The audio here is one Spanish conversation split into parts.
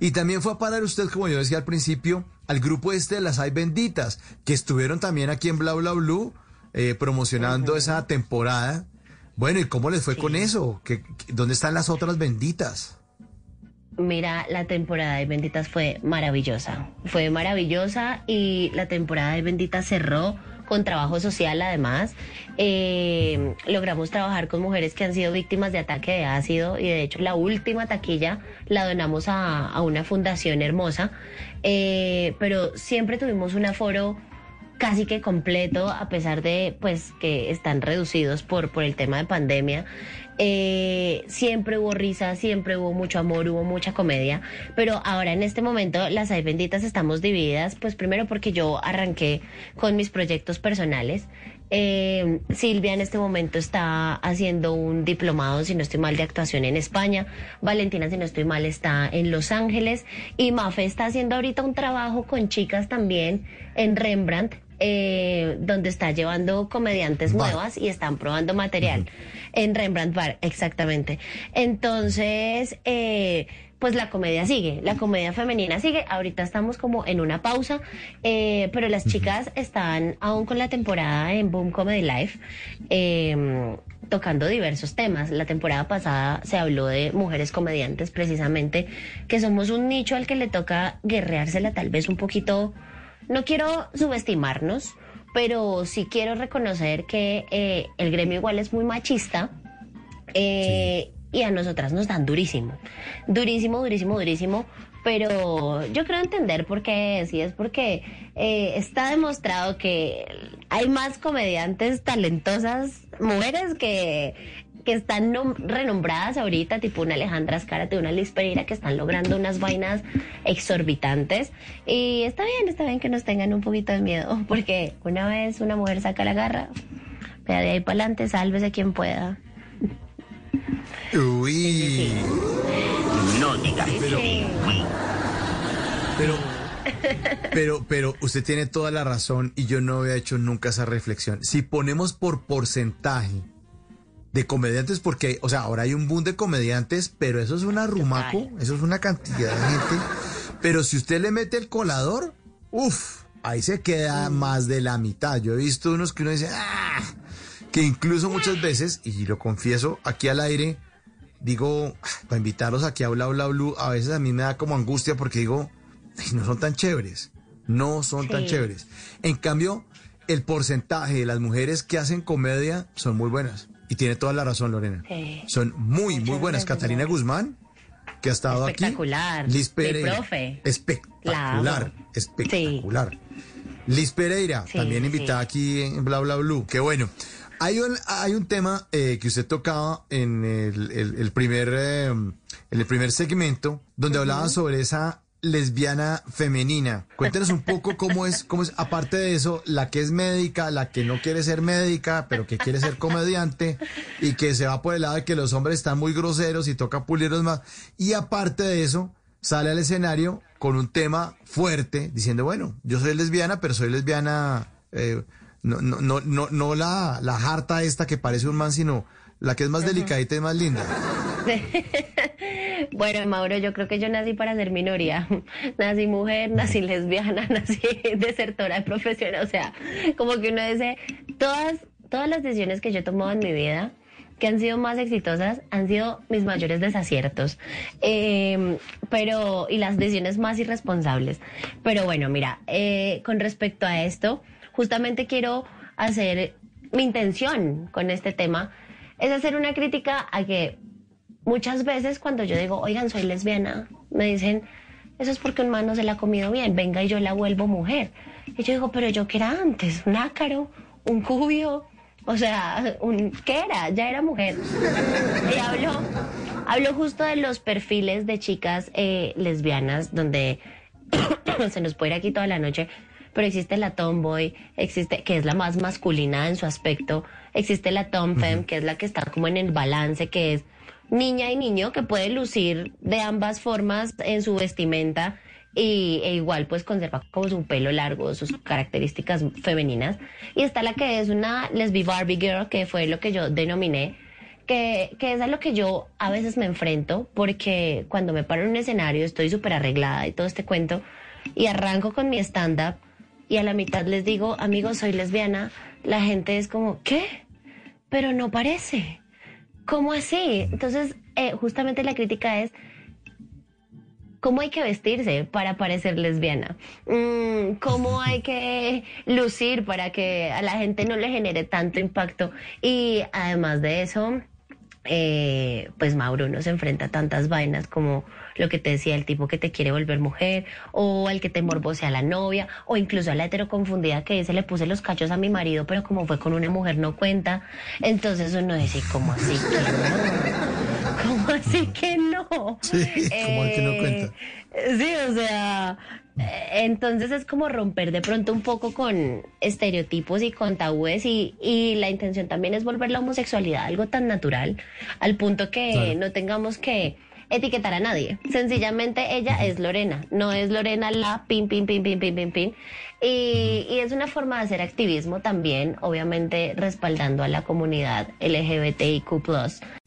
Y también fue a parar usted, como yo decía al principio, al grupo este de las Hay Benditas, que estuvieron también aquí en Bla Bla Blue eh, promocionando esa temporada. Bueno, ¿y cómo les fue con eso? ¿Qué, ¿Dónde están las otras benditas? Mira, la temporada de Benditas fue maravillosa. Fue maravillosa y la temporada de Benditas cerró con trabajo social además. Eh, logramos trabajar con mujeres que han sido víctimas de ataque de ácido y de hecho la última taquilla la donamos a, una fundación hermosa, eh, pero siempre tuvimos un aforo casi que completo a pesar de pues que están reducidos por, por el tema de pandemia. Eh, siempre hubo risa, siempre hubo mucho amor, hubo mucha comedia, pero ahora en este momento las hay benditas estamos divididas, pues primero porque yo arranqué con mis proyectos personales. Eh, Silvia en este momento está haciendo un diplomado, si no estoy mal, de actuación en España. Valentina, si no estoy mal, está en Los Ángeles. Y Mafe está haciendo ahorita un trabajo con chicas también en Rembrandt eh, donde está llevando comediantes nuevas y están probando material en Rembrandt Bar, exactamente. Entonces, eh, pues la comedia sigue, la comedia femenina sigue. Ahorita estamos como en una pausa, eh, pero las chicas están aún con la temporada en Boom Comedy Life. Em, tocando diversos temas. La temporada pasada se habló de mujeres comediantes precisamente, que somos un nicho al que le toca guerreársela tal vez un poquito no quiero subestimarnos, pero sí quiero reconocer que eh, el gremio igual es muy machista. Eh, y a nosotras nos dan durísimo, durísimo, durísimo, durísimo, pero yo creo entender por qué sí es porque eh, está demostrado que hay más comediantes talentosas mujeres que que están renombradas ahorita, tipo una Alejandra Azcárate, una Liz Pereira, que están logrando unas vainas exorbitantes. Y está bien, está bien que nos tengan un poquito de miedo, porque una vez una mujer saca la garra, vea de ahí para adelante, sálvese quien pueda. Uy. No digas pero, pero, pero, pero usted tiene toda la razón y yo no había hecho nunca esa reflexión. Si ponemos por porcentaje de comediantes porque, o sea, ahora hay un boom de comediantes, pero eso es un arrumaco, eso es una cantidad de gente. Pero si usted le mete el colador, uff, ahí se queda más de la mitad. Yo he visto unos que uno dice, ah", que incluso muchas veces, y lo confieso aquí al aire, digo, para invitarlos aquí a Bla Bla Blue, a veces a mí me da como angustia porque digo, no son tan chéveres, no son tan chéveres. En cambio, el porcentaje de las mujeres que hacen comedia son muy buenas. Y tiene toda la razón, Lorena. Son muy, muy buenas. Catalina Guzmán, que ha estado aquí. Espectacular. Liz Pereira. Espectacular. Espectacular. Liz Pereira, también invitada aquí en Bla Bla Blue. Qué bueno. Hay un, hay un tema eh, que usted tocaba en el, primer, eh, en el primer segmento, donde hablaba sobre esa lesbiana femenina. Cuéntenos un poco cómo es, cómo es, aparte de eso, la que es médica, la que no quiere ser médica, pero que quiere ser comediante y que se va por el lado de que los hombres están muy groseros y toca pulirlos más. Y aparte de eso, sale al escenario con un tema fuerte, diciendo, bueno, yo soy lesbiana, pero soy lesbiana, eh, no, no, no, no, no la, la harta esta que parece un man, sino la que es más delicadita y más linda. bueno, Mauro, yo creo que yo nací para ser minoría. Nací mujer, nací lesbiana, nací desertora de profesión. O sea, como que uno dice, todas, todas las decisiones que yo he tomado en mi vida, que han sido más exitosas, han sido mis mayores desaciertos. Em, pero, y las decisiones más irresponsables. Pero bueno, mira, eh, con respecto a esto, justamente quiero hacer mi intención con este tema es hacer una crítica a que muchas veces cuando yo digo, oigan, soy lesbiana, me dicen, eso es porque un man no se la ha comido bien, venga y yo la vuelvo mujer. Y yo digo, pero yo qué era antes, un ácaro, un cubio, o sea, un, ¿qué era? Ya era mujer. Y hablo, hablo justo de los perfiles de chicas eh, lesbianas donde se nos puede ir aquí toda la noche, pero existe la tomboy, existe, que es la más masculina en su aspecto, existe la tomfem, que es la que está como en el balance, que es niña y niño que puede lucir de ambas formas en su vestimenta y, e igual pues conserva como su pelo largo, sus características femeninas. Y está la que es una lesbi Barbie girl, que fue lo que yo denominé, que, que es a lo que yo a veces me enfrento, porque cuando me paro en un escenario estoy súper arreglada y todo este cuento, y arranco con mi stand-up, y a la mitad les digo, amigos, soy lesbiana, la gente es como, ¿qué? Pero no parece. ¿Cómo así? Entonces, eh, justamente la crítica es, cómo hay que vestirse para parecer lesbiana, mm, cómo hay que lucir para que a la gente no le genere tanto impacto y además de eso, eh, pues Mauro no se enfrenta a tantas vainas como lo que te decía, el tipo que te quiere volver mujer, o el que te morbosea a la novia, o incluso a la heteroconfundida que dice le puse los cachos a mi marido, pero como fue con una mujer no cuenta. Entonces uno dice, ¿cómo así que no? ¿Cómo así que no? Sí, como que no cuenta. Eh, sí, o sea, entonces es como romper de pronto un poco con estereotipos y con tabúes y, y la intención también es volver la homosexualidad algo tan natural al punto que no tengamos que etiquetar a nadie. Sencillamente ella es Lorena, no es Lorena la pin, pin, pin, pin, pin, pin, pin. Y, y es una forma de hacer activismo también, obviamente respaldando a la comunidad LGBTIQ.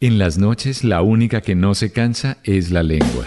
En las noches la única que no se cansa es la lengua.